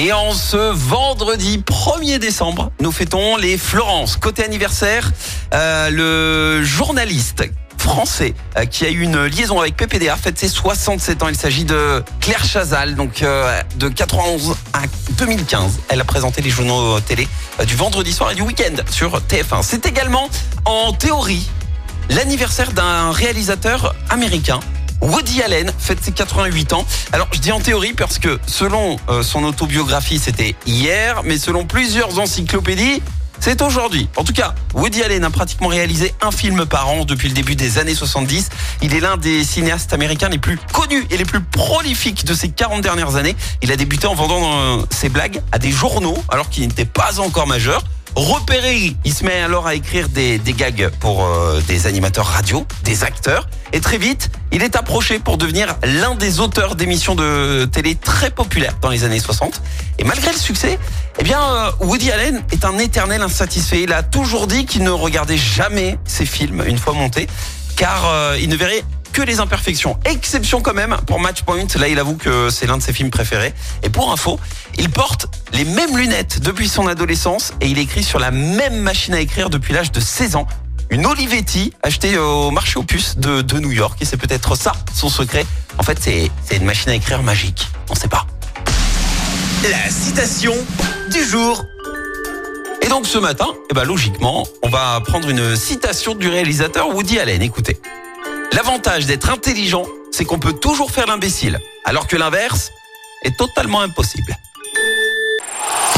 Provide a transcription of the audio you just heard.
Et en ce vendredi 1er décembre, nous fêtons les Florence. Côté anniversaire, euh, le journaliste français euh, qui a eu une liaison avec PPDA fête ses 67 ans. Il s'agit de Claire Chazal, donc euh, de 91 à 2015. Elle a présenté les journaux télé du vendredi soir et du week-end sur TF1. C'est également, en théorie, l'anniversaire d'un réalisateur américain Woody Allen fête ses 88 ans. Alors je dis en théorie parce que selon euh, son autobiographie c'était hier, mais selon plusieurs encyclopédies c'est aujourd'hui. En tout cas, Woody Allen a pratiquement réalisé un film par an depuis le début des années 70. Il est l'un des cinéastes américains les plus connus et les plus prolifiques de ces 40 dernières années. Il a débuté en vendant euh, ses blagues à des journaux alors qu'il n'était pas encore majeur. Repéré, il se met alors à écrire des, gags pour euh, des animateurs radio, des acteurs. Et très vite, il est approché pour devenir l'un des auteurs d'émissions de télé très populaires dans les années 60. Et malgré le succès, eh bien, euh, Woody Allen est un éternel insatisfait. Il a toujours dit qu'il ne regardait jamais ses films une fois montés, car euh, il ne verrait que les imperfections. Exception quand même pour Matchpoint. Là, il avoue que c'est l'un de ses films préférés. Et pour info, il porte les mêmes lunettes depuis son adolescence et il écrit sur la même machine à écrire depuis l'âge de 16 ans. Une Olivetti achetée au marché aux puces de, New York. Et c'est peut-être ça son secret. En fait, c'est une machine à écrire magique. On sait pas. La citation du jour. Et donc ce matin, eh ben logiquement, on va prendre une citation du réalisateur Woody Allen. Écoutez. L'avantage d'être intelligent, c'est qu'on peut toujours faire l'imbécile, alors que l'inverse est totalement impossible.